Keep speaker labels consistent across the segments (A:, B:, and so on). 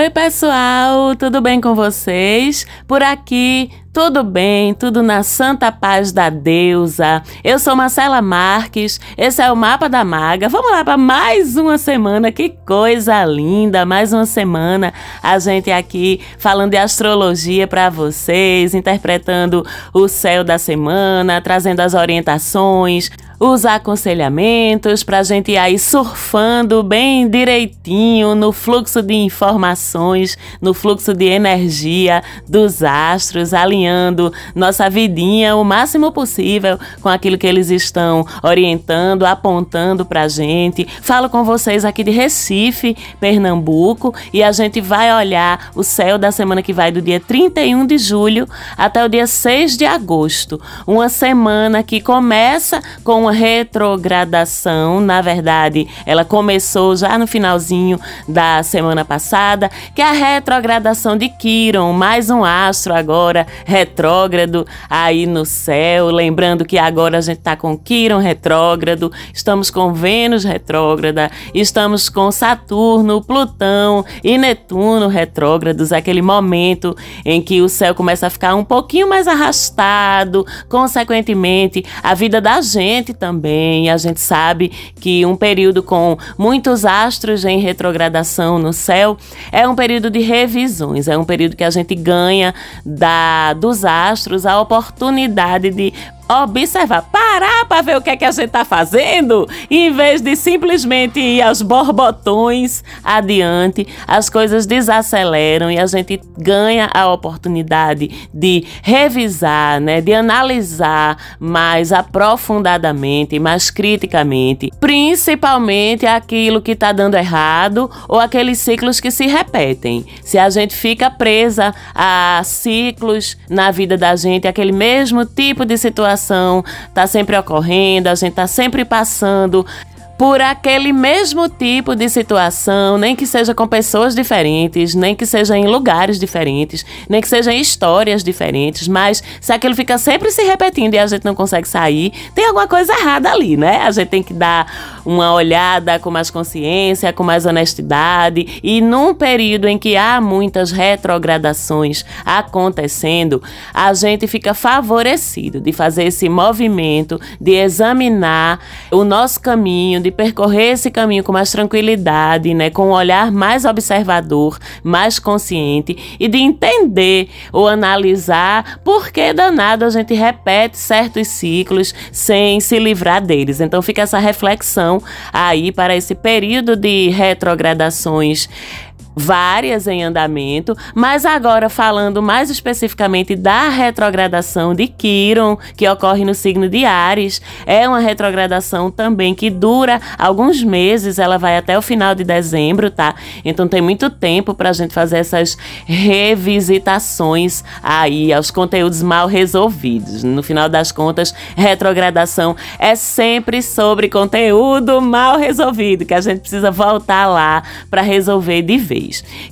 A: Oi, pessoal, tudo bem com vocês? Por aqui, tudo bem, tudo na santa paz da deusa. Eu sou Marcela Marques, esse é o Mapa da Maga. Vamos lá para mais uma semana, que coisa linda! Mais uma semana a gente aqui falando de astrologia para vocês, interpretando o céu da semana, trazendo as orientações os aconselhamentos para a gente ir aí surfando bem direitinho no fluxo de informações, no fluxo de energia dos astros, alinhando nossa vidinha o máximo possível com aquilo que eles estão orientando, apontando para a gente. Falo com vocês aqui de Recife, Pernambuco, e a gente vai olhar o céu da semana que vai do dia 31 de julho até o dia 6 de agosto. Uma semana que começa com uma retrogradação, na verdade, ela começou já no finalzinho da semana passada, que é a retrogradação de Quiron, mais um astro agora retrógrado aí no céu, lembrando que agora a gente está com Quiron retrógrado, estamos com Vênus retrógrada, estamos com Saturno, Plutão e Netuno retrógrados, aquele momento em que o céu começa a ficar um pouquinho mais arrastado, consequentemente a vida da gente também. A gente sabe que um período com muitos astros em retrogradação no céu é um período de revisões, é um período que a gente ganha da dos astros a oportunidade de observar, parar para ver o que é que a gente está fazendo, em vez de simplesmente ir aos borbotões adiante, as coisas desaceleram e a gente ganha a oportunidade de revisar, né, de analisar mais aprofundadamente, mais criticamente, principalmente aquilo que está dando errado ou aqueles ciclos que se repetem. Se a gente fica presa a ciclos na vida da gente, aquele mesmo tipo de situação situação está sempre ocorrendo, a gente está sempre passando por aquele mesmo tipo de situação, nem que seja com pessoas diferentes, nem que seja em lugares diferentes, nem que seja em histórias diferentes, mas se aquilo fica sempre se repetindo e a gente não consegue sair, tem alguma coisa errada ali, né? A gente tem que dar uma olhada com mais consciência, com mais honestidade e num período em que há muitas retrogradações acontecendo, a gente fica favorecido de fazer esse movimento, de examinar o nosso caminho, de de percorrer esse caminho com mais tranquilidade, né, com um olhar mais observador, mais consciente e de entender ou analisar por que danado a gente repete certos ciclos sem se livrar deles. Então fica essa reflexão aí para esse período de retrogradações várias em andamento, mas agora falando mais especificamente da retrogradação de Quiron, que ocorre no signo de Ares, é uma retrogradação também que dura alguns meses, ela vai até o final de dezembro, tá? Então tem muito tempo para a gente fazer essas revisitações aí aos conteúdos mal resolvidos. No final das contas, retrogradação é sempre sobre conteúdo mal resolvido, que a gente precisa voltar lá para resolver de vez.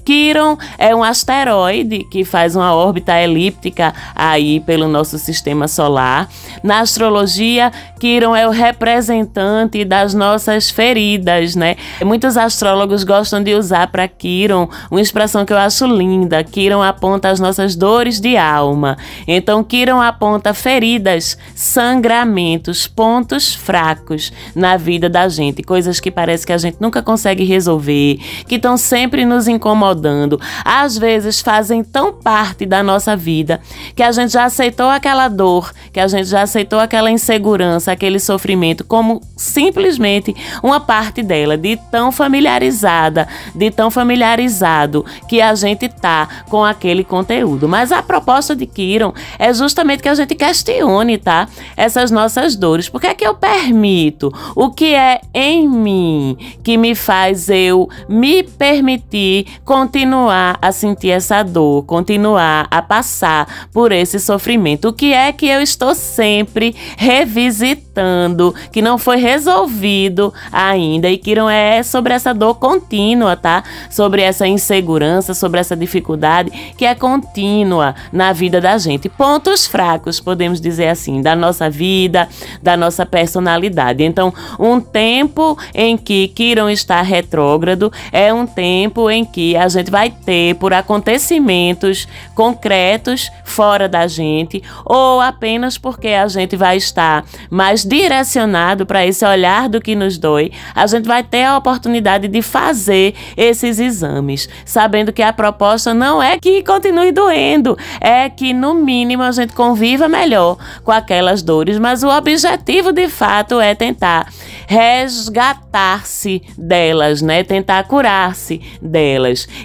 A: Quiron é um asteroide que faz uma órbita elíptica aí pelo nosso sistema solar. Na astrologia, Quiron é o representante das nossas feridas, né? Muitos astrólogos gostam de usar para Quiron uma expressão que eu acho linda. Quiron aponta as nossas dores de alma. Então, Quiron aponta feridas, sangramentos, pontos fracos na vida da gente, coisas que parece que a gente nunca consegue resolver, que estão sempre nos incomodando, às vezes fazem tão parte da nossa vida que a gente já aceitou aquela dor, que a gente já aceitou aquela insegurança, aquele sofrimento como simplesmente uma parte dela, de tão familiarizada, de tão familiarizado que a gente tá com aquele conteúdo. Mas a proposta de Kiron é justamente que a gente questione, tá? Essas nossas dores. Por que é que eu permito? O que é em mim que me faz eu me permitir continuar a sentir essa dor, continuar a passar por esse sofrimento. O que é que eu estou sempre revisitando, que não foi resolvido ainda e que não é sobre essa dor contínua, tá? Sobre essa insegurança, sobre essa dificuldade que é contínua na vida da gente. Pontos fracos, podemos dizer assim, da nossa vida, da nossa personalidade. Então, um tempo em que Kiron está retrógrado é um tempo em em que a gente vai ter por acontecimentos concretos fora da gente ou apenas porque a gente vai estar mais direcionado para esse olhar do que nos dói, a gente vai ter a oportunidade de fazer esses exames, sabendo que a proposta não é que continue doendo, é que no mínimo a gente conviva melhor com aquelas dores, mas o objetivo de fato é tentar resgatar-se delas, né? Tentar curar-se delas.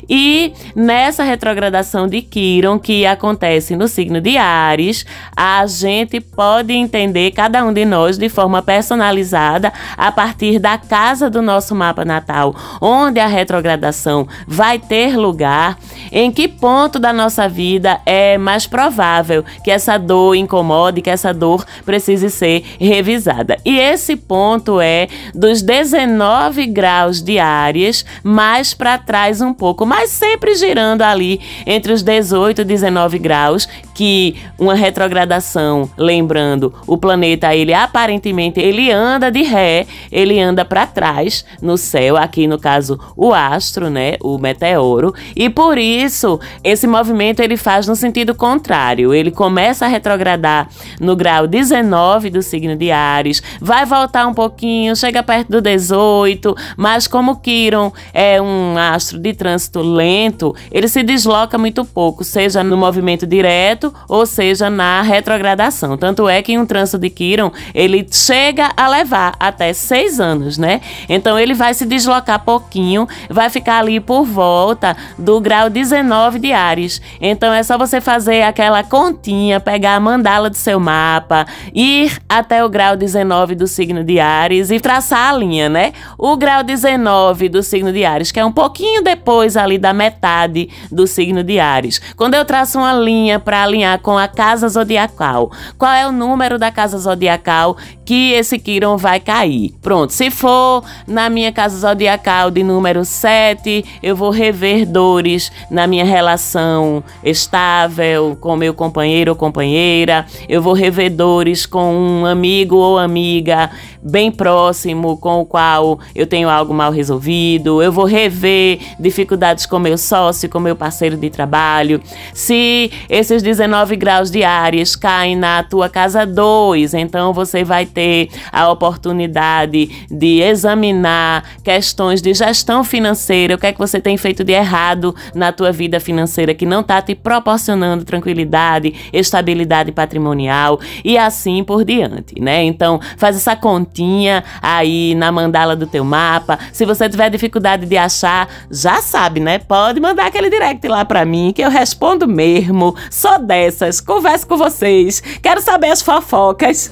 A: E nessa retrogradação de Quiron que acontece no signo de Ares, a gente pode entender cada um de nós de forma personalizada a partir da casa do nosso mapa natal, onde a retrogradação vai ter lugar, em que ponto da nossa vida é mais provável que essa dor incomode, que essa dor precise ser revisada. E esse ponto é dos 19 graus de Áries mais para trás um pouco, mas sempre girando ali entre os 18 e 19 graus, que uma retrogradação, lembrando, o planeta ele aparentemente ele anda de ré, ele anda para trás no céu, aqui no caso o astro, né, o meteoro, e por isso esse movimento ele faz no sentido contrário. Ele começa a retrogradar no grau 19 do signo de Ares, vai voltar um pouquinho, chega perto do 18, mas como Quiron é um astro de trânsito lento, ele se desloca muito pouco, seja no movimento direto ou seja, na retrogradação. Tanto é que um trânsito de Quiron, ele chega a levar até seis anos, né? Então ele vai se deslocar pouquinho, vai ficar ali por volta do grau 19 de Ares. Então é só você fazer aquela continha, pegar a mandala do seu mapa, ir até o grau 19 do signo de Ares e traçar a linha, né? O grau 19 do signo de Ares, que é um pouquinho depois ali da metade do signo de Ares. Quando eu traço uma linha para alinhar com a casa zodiacal. Qual é o número da casa zodiacal que esse Quiron vai cair? Pronto, se for na minha casa zodiacal de número 7, eu vou rever dores na minha relação estável com meu companheiro ou companheira, eu vou rever dores com um amigo ou amiga bem próximo com o qual eu tenho algo mal resolvido, eu vou rever dificuldades com meu sócio, com meu parceiro de trabalho. Se esses 19 graus de Áries caem na tua casa 2, então você vai ter a oportunidade de examinar questões de gestão financeira, o que é que você tem feito de errado na tua vida financeira que não está te proporcionando tranquilidade, estabilidade patrimonial e assim por diante, né? Então, faz essa continha aí na mandala do teu mapa. Se você tiver dificuldade de achar, já sabe, né? Pode mandar aquele direct lá para mim que eu respondo mesmo. Só dessas, converso com vocês, quero saber as fofocas.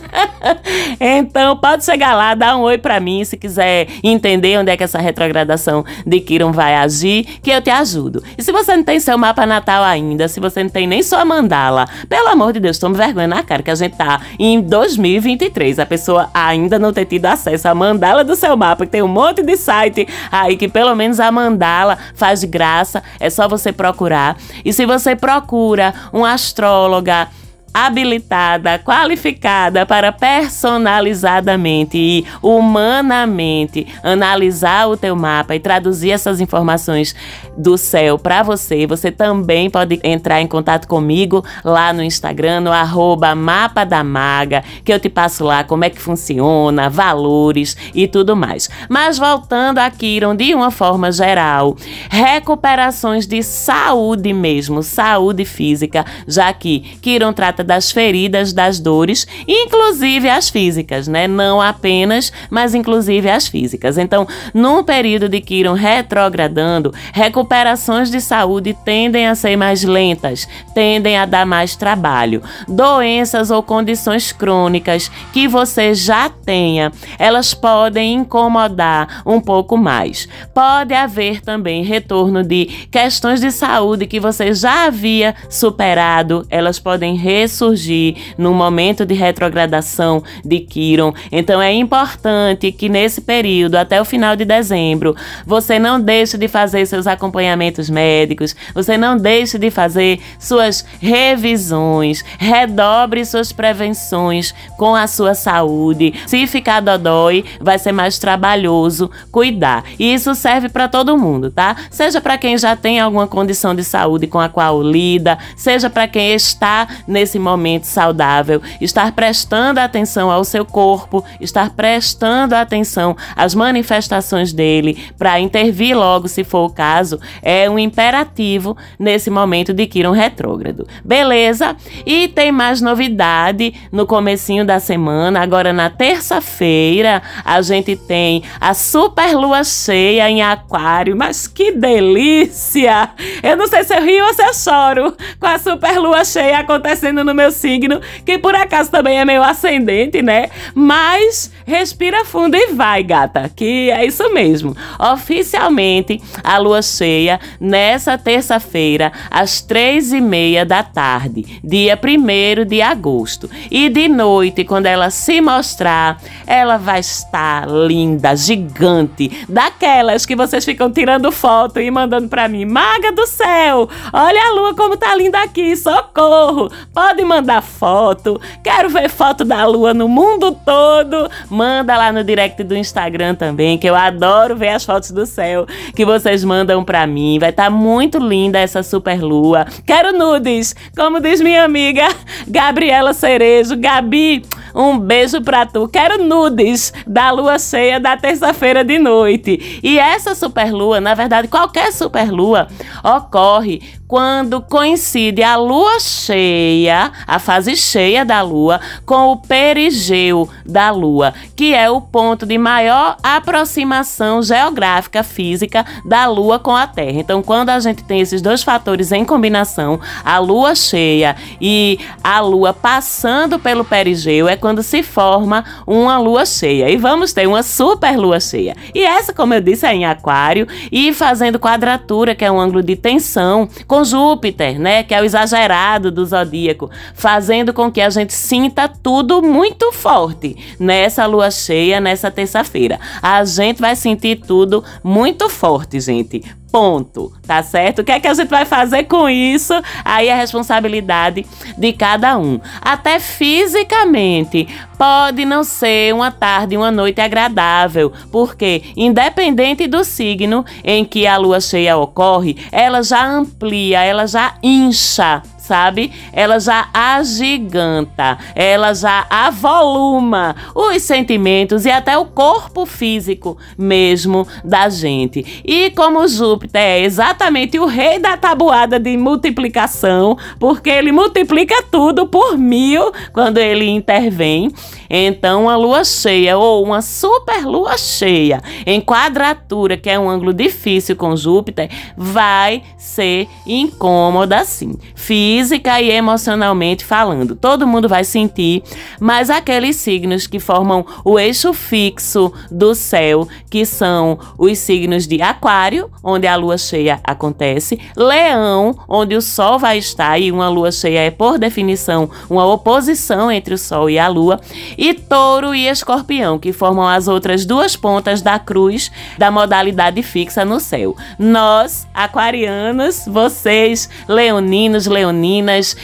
A: então pode chegar lá, dar um oi para mim se quiser entender onde é que essa retrogradação de Kiron vai agir, que eu te ajudo. E se você não tem seu mapa natal ainda, se você não tem nem sua mandala, pelo amor de Deus, tome vergonha na cara que a gente tá em 2023. A pessoa ainda não ter tido acesso à mandala do seu mapa, que tem um monte de site aí que pelo menos a mandala faz de graça, é só você procurar. E se você procura um astróloga habilitada, qualificada para personalizadamente e humanamente analisar o teu mapa e traduzir essas informações do céu para você, você também pode entrar em contato comigo lá no Instagram, no arroba mapa da maga, que eu te passo lá como é que funciona, valores e tudo mais. Mas voltando a Kiron de uma forma geral, recuperações de saúde mesmo, saúde física, já que Kiron trata trata das feridas, das dores, inclusive as físicas, né? Não apenas, mas inclusive as físicas. Então, num período de Quiron retrogradando, recuperações de saúde tendem a ser mais lentas, tendem a dar mais trabalho. Doenças ou condições crônicas que você já tenha, elas podem incomodar um pouco mais. Pode haver também retorno de questões de saúde que você já havia superado, elas podem ressurgir ressurgir no momento de retrogradação de Quiron. Então é importante que nesse período, até o final de dezembro, você não deixe de fazer seus acompanhamentos médicos, você não deixe de fazer suas revisões, redobre suas prevenções com a sua saúde. Se ficar dodói, vai ser mais trabalhoso cuidar. E isso serve para todo mundo, tá? Seja para quem já tem alguma condição de saúde com a qual lida, seja para quem está nesse momento saudável, estar prestando atenção ao seu corpo, estar prestando atenção às manifestações dele para intervir logo se for o caso, é um imperativo nesse momento de Quiron retrógrado. Beleza? E tem mais novidade no comecinho da semana, agora na terça-feira, a gente tem a super lua cheia em aquário, mas que delícia! Eu não sei se eu rio ou se eu choro com a super lua cheia acontecendo no meu signo, que por acaso também é meio ascendente, né? Mas respira fundo e vai, gata, que é isso mesmo. Oficialmente, a lua cheia nessa terça-feira, às três e meia da tarde, dia 1 de agosto. E de noite, quando ela se mostrar, ela vai estar linda, gigante, daquelas que vocês ficam tirando foto e mandando para mim. Maga do céu, olha a lua como tá linda aqui, socorro! Pode mandar foto, quero ver foto da lua no mundo todo. Manda lá no direct do Instagram também, que eu adoro ver as fotos do céu que vocês mandam para mim. Vai estar tá muito linda essa super lua. Quero nudes, como diz minha amiga Gabriela Cerejo. Gabi, um beijo pra tu. Quero nudes da lua cheia da terça-feira de noite. E essa superlua, na verdade, qualquer superlua ocorre quando coincide a lua cheia, a fase cheia da lua, com o perigeu da lua, que é o ponto de maior aproximação geográfica física da lua com a Terra. Então, quando a gente tem esses dois fatores em combinação, a lua cheia e a lua passando pelo perigeu, é quando se forma uma lua cheia. E vamos ter uma super lua cheia. E essa, como eu disse, é em Aquário e fazendo quadratura, que é um ângulo de tensão, com com Júpiter, né, que é o exagerado do zodíaco, fazendo com que a gente sinta tudo muito forte nessa lua cheia, nessa terça-feira. A gente vai sentir tudo muito forte, gente. Ponto, tá certo? O que é que a gente vai fazer com isso? Aí é responsabilidade de cada um. Até fisicamente, pode não ser uma tarde, uma noite agradável, porque independente do signo em que a lua cheia ocorre, ela já amplia, ela já incha sabe? Ela já agiganta, ela já avoluma os sentimentos e até o corpo físico mesmo da gente. E como Júpiter é exatamente o rei da tabuada de multiplicação, porque ele multiplica tudo por mil quando ele intervém. Então, a lua cheia ou uma super lua cheia em quadratura, que é um ângulo difícil com Júpiter, vai ser incômoda sim, física e emocionalmente falando. Todo mundo vai sentir, mas aqueles signos que formam o eixo fixo do céu, que são os signos de Aquário, onde a lua cheia acontece, Leão, onde o Sol vai estar e uma lua cheia é por definição uma oposição entre o Sol e a lua, e Touro e Escorpião, que formam as outras duas pontas da cruz da modalidade fixa no céu. Nós, aquarianos, vocês, leoninos, leoninas,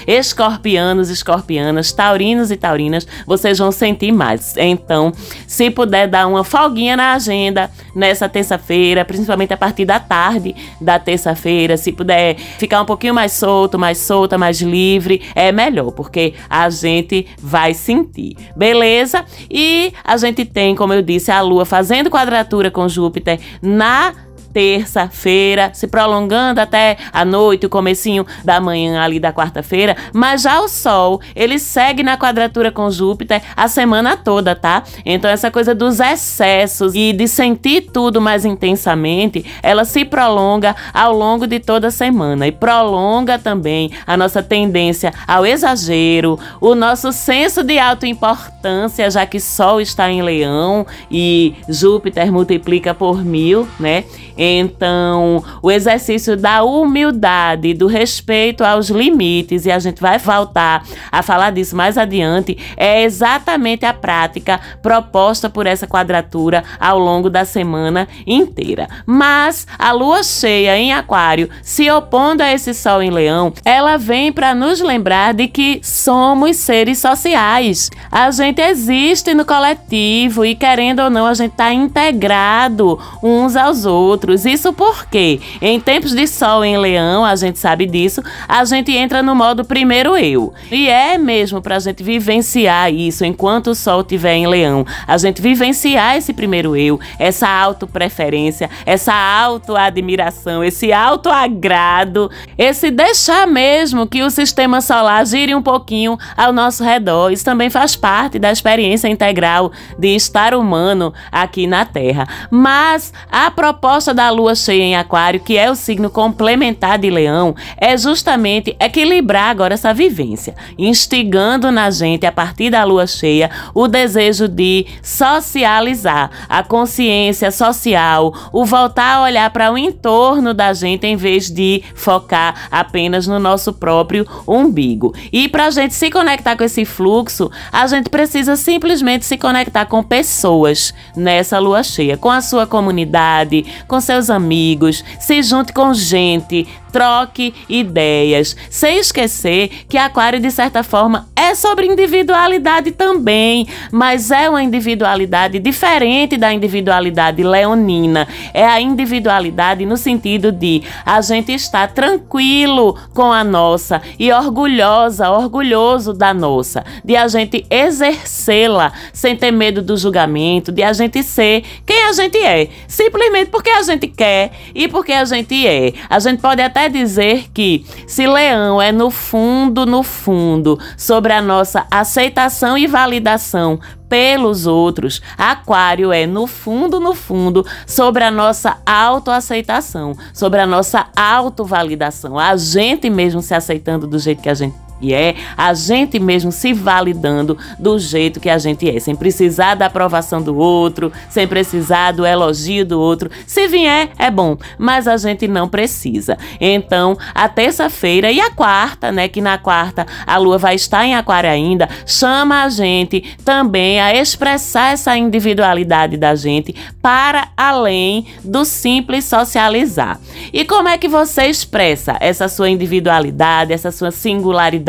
A: escorpianos, escorpianas, taurinos e taurinas, vocês vão sentir mais. Então, se puder dar uma folguinha na agenda nessa terça-feira, principalmente a partir da tarde da terça-feira, se puder ficar um pouquinho mais solto, mais solta, mais livre, é melhor, porque a gente vai sentir. Beleza? E a gente tem, como eu disse, a Lua fazendo quadratura com Júpiter na terça-feira, se prolongando até a noite, o comecinho da manhã ali da quarta-feira, mas já o Sol, ele segue na quadratura com Júpiter a semana toda, tá? Então essa coisa dos excessos e de sentir tudo mais intensamente, ela se prolonga ao longo de toda a semana e prolonga também a nossa tendência ao exagero, o nosso senso de autoimportância, já que Sol está em Leão e Júpiter multiplica por mil, né? Então, o exercício da humildade, do respeito aos limites, e a gente vai voltar a falar disso mais adiante, é exatamente a prática proposta por essa quadratura ao longo da semana inteira. Mas a lua cheia em Aquário, se opondo a esse sol em Leão, ela vem para nos lembrar de que somos seres sociais. A gente existe no coletivo e, querendo ou não, a gente está integrado uns aos outros. Isso porque, em tempos de sol em Leão, a gente sabe disso, a gente entra no modo primeiro eu. E é mesmo para a gente vivenciar isso enquanto o sol estiver em Leão. A gente vivenciar esse primeiro eu, essa autopreferência, essa autoadmiração, esse autoagrado, esse deixar mesmo que o sistema solar gire um pouquinho ao nosso redor. Isso também faz parte da experiência integral de estar humano aqui na Terra. Mas a proposta da lua cheia em Aquário, que é o signo complementar de Leão, é justamente equilibrar agora essa vivência, instigando na gente, a partir da lua cheia, o desejo de socializar, a consciência social, o voltar a olhar para o entorno da gente em vez de focar apenas no nosso próprio umbigo. E para a gente se conectar com esse fluxo, a gente precisa simplesmente se conectar com pessoas nessa lua cheia, com a sua comunidade, com seus amigos, se junte com gente, troque ideias, sem esquecer que Aquário, de certa forma, é sobre individualidade também, mas é uma individualidade diferente da individualidade leonina. É a individualidade no sentido de a gente estar tranquilo com a nossa e orgulhosa, orgulhoso da nossa, de a gente exercê-la sem ter medo do julgamento, de a gente ser quem a gente é, simplesmente porque a gente quer e porque a gente é. A gente pode até dizer que se Leão é no fundo, no fundo, sobre a nossa aceitação e validação pelos outros, Aquário é no fundo, no fundo, sobre a nossa autoaceitação, sobre a nossa autovalidação, a gente mesmo se aceitando do jeito que a gente e é a gente mesmo se validando do jeito que a gente é, sem precisar da aprovação do outro, sem precisar do elogio do outro. Se vier, é bom, mas a gente não precisa. Então, a terça-feira e a quarta, né, que na quarta a lua vai estar em Aquário ainda, chama a gente também a expressar essa individualidade da gente para além do simples socializar. E como é que você expressa essa sua individualidade, essa sua singularidade?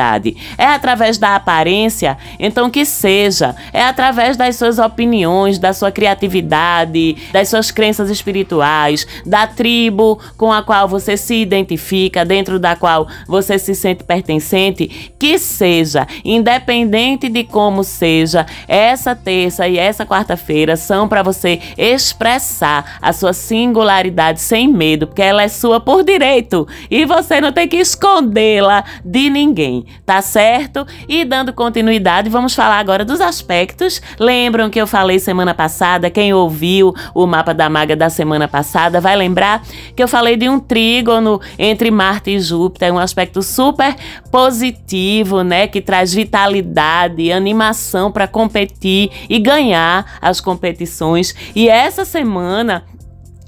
A: É através da aparência? Então que seja. É através das suas opiniões, da sua criatividade, das suas crenças espirituais, da tribo com a qual você se identifica, dentro da qual você se sente pertencente, que seja, independente de como seja, essa terça e essa quarta-feira são para você expressar a sua singularidade sem medo, porque ela é sua por direito. E você não tem que escondê-la de ninguém tá certo? E dando continuidade, vamos falar agora dos aspectos. Lembram que eu falei semana passada? Quem ouviu o mapa da maga da semana passada vai lembrar que eu falei de um trígono entre Marte e Júpiter, um aspecto super positivo, né, que traz vitalidade, animação para competir e ganhar as competições. E essa semana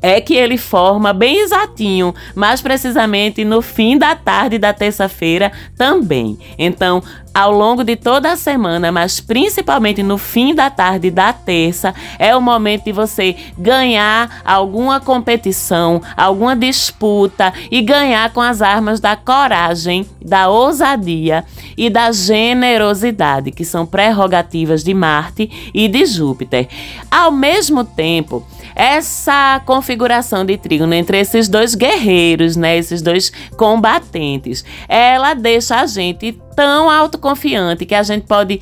A: é que ele forma bem exatinho, mais precisamente no fim da tarde da terça-feira também. Então, ao longo de toda a semana, mas principalmente no fim da tarde da terça, é o momento de você ganhar alguma competição, alguma disputa e ganhar com as armas da coragem, da ousadia e da generosidade, que são prerrogativas de Marte e de Júpiter. Ao mesmo tempo, essa configuração de trígono entre esses dois guerreiros, né, esses dois combatentes, ela deixa a gente tão autoconfiante que a gente pode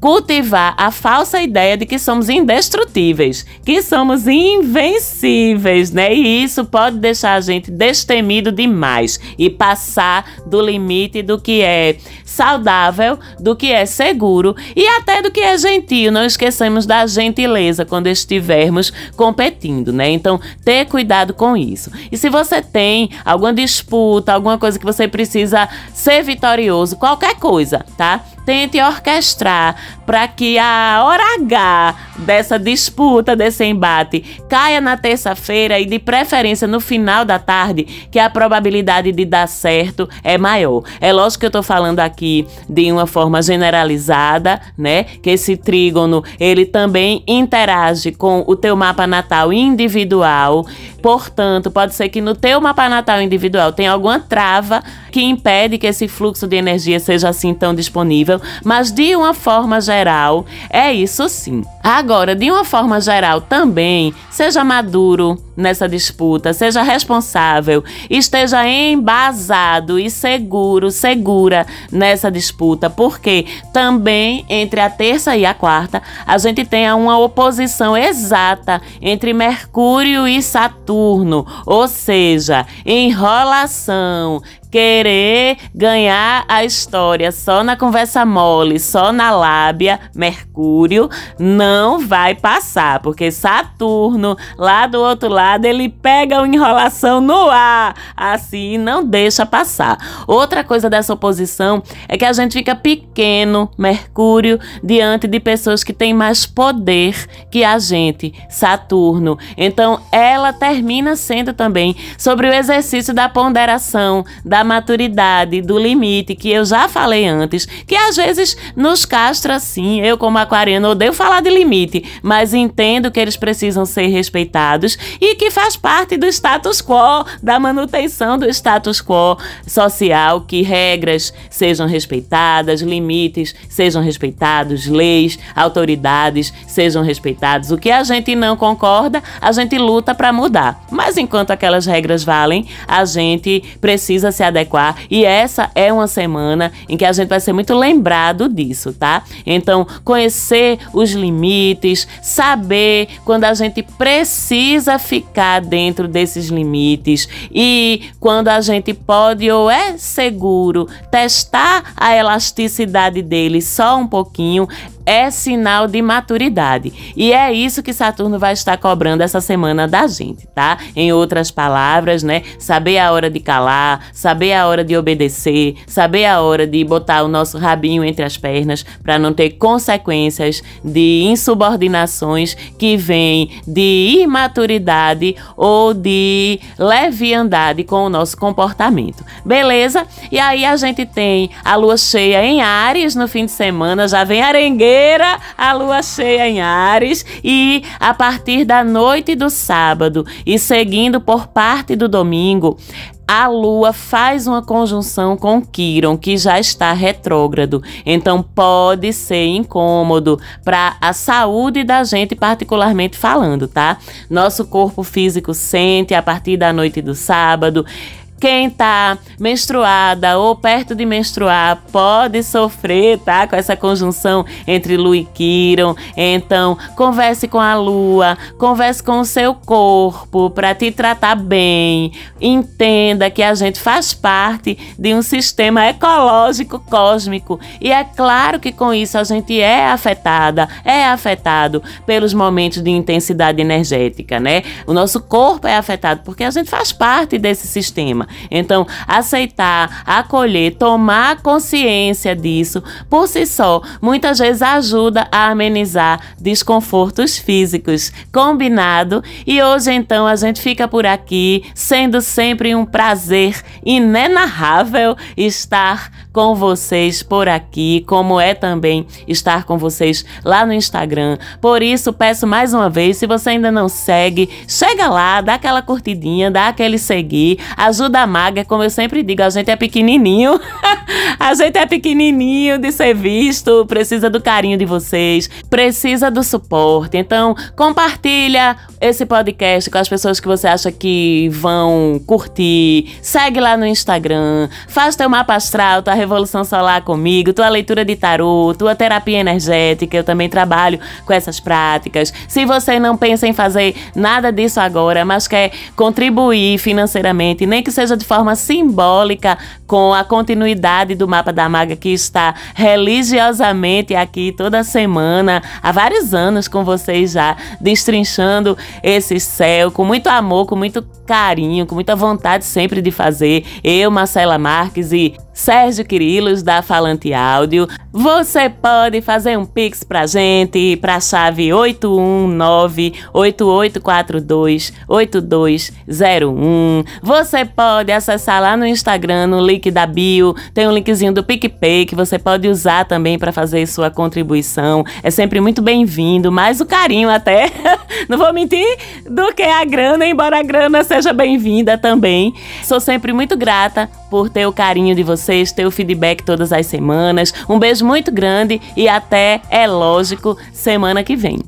A: cultivar a falsa ideia de que somos indestrutíveis, que somos invencíveis, né? E isso pode deixar a gente destemido demais e passar do limite do que é saudável, do que é seguro e até do que é gentil. Não esqueçamos da gentileza quando estivermos competindo, né? Então, ter cuidado com isso. E se você tem alguma disputa, alguma coisa que você precisa ser vitorioso, qualquer coisa, tá? Tente orquestrar para que a hora H dessa disputa, desse embate, caia na terça-feira e de preferência no final da tarde, que a probabilidade de dar certo é maior. É lógico que eu estou falando aqui de uma forma generalizada, né? Que esse trígono ele também interage com o teu mapa natal individual. Portanto, pode ser que no teu mapa natal individual tenha alguma trava que impede que esse fluxo de energia seja assim tão disponível, mas de uma forma geral, é isso sim. Agora, de uma forma geral também, seja maduro nessa disputa, seja responsável, esteja embasado e seguro, segura nessa disputa, porque também entre a terça e a quarta a gente tem uma oposição exata entre Mercúrio e Saturno, ou seja, enrolação, querer ganhar a história só na conversa mole, só na lábia, Mercúrio não vai passar, porque Saturno, lá do outro lado, ele pega a enrolação no ar, assim não deixa passar. Outra coisa dessa oposição é que a gente fica pequeno, Mercúrio, diante de pessoas que têm mais poder que a gente, Saturno. Então, ela termina sendo também sobre o exercício da ponderação, da maturidade, do limite, que eu já falei antes, que às vezes nos castra sim. Eu, como aquariano, odeio falar de limite, mas entendo que eles precisam ser respeitados e que faz parte do status quo, da manutenção do status quo social, que regras sejam respeitadas, limites sejam respeitados, leis, autoridades sejam respeitados. O que a gente não concorda, a gente luta para mudar. Mas enquanto aquelas regras valem, a gente precisa se adequar e essa é uma semana em que a gente vai ser muito lembrado disso, tá? Então, conhecer os limites, saber quando a gente precisa ficar dentro desses limites e quando a gente pode ou é seguro testar a elasticidade dele só um pouquinho, é sinal de maturidade. E é isso que Saturno vai estar cobrando essa semana da gente, tá? Em outras palavras, né? Saber a hora de calar, saber a hora de obedecer, saber a hora de botar o nosso rabinho entre as pernas para não ter consequências de insubordinações que vêm de imaturidade ou de leviandade com o nosso comportamento. Beleza? E aí a gente tem a lua cheia em Ares no fim de semana, já vem arengue quinta-feira, a lua cheia em Ares, e a partir da noite do sábado e seguindo por parte do domingo, a Lua faz uma conjunção com Quiron, que já está retrógrado. Então pode ser incômodo para a saúde da gente, particularmente falando, tá? Nosso corpo físico sente a partir da noite do sábado. Quem tá menstruada ou perto de menstruar pode sofrer, tá? Com essa conjunção entre Lua e Quiron. Então, converse com a Lua, converse com o seu corpo para te tratar bem. Entenda que a gente faz parte de um sistema ecológico cósmico e é claro que com isso a gente é afetada, é afetado pelos momentos de intensidade energética, né? O nosso corpo é afetado porque a gente faz parte desse sistema. Então, aceitar, acolher, tomar consciência disso por si só, muitas vezes ajuda a amenizar desconfortos físicos. Combinado? E hoje então a gente fica por aqui, sendo sempre um prazer inenarrável estar com vocês por aqui, como é também estar com vocês lá no Instagram. Por isso, peço mais uma vez, se você ainda não segue, chega lá, dá aquela curtidinha, dá aquele seguir, ajuda a Maga, como eu sempre digo, a gente é pequenininho. a gente é pequenininho de ser visto, precisa do carinho de vocês, precisa do suporte. Então, compartilha esse podcast com as pessoas que você acha que vão curtir. Segue lá no Instagram, faz teu mapa astral, tua revolução solar comigo, tua leitura de tarô, tua terapia energética. Eu também trabalho com essas práticas. Se você não pensa em fazer nada disso agora, mas quer contribuir financeiramente, nem que seja de forma simbólica com a continuidade do mapa da maga que está religiosamente aqui toda semana, há vários anos com vocês já, destrinchando esse céu com muito amor, com muito carinho, com muita vontade sempre de fazer. Eu, Marcela Marques e Sérgio Quirilos da Falante Áudio. Você pode fazer um pix pra gente pra chave 819-8842-8201. Você pode acessar lá no Instagram, no link da bio, tem um linkzinho do PicPay que você pode usar também para fazer sua contribuição. É sempre muito bem-vindo, mais o carinho até, não vou mentir, do que a grana, embora a grana seja bem-vinda também. Sou sempre muito grata por ter o carinho de vocês, ter o feedback todas as semanas. Um beijo muito grande e até, é lógico, semana que vem.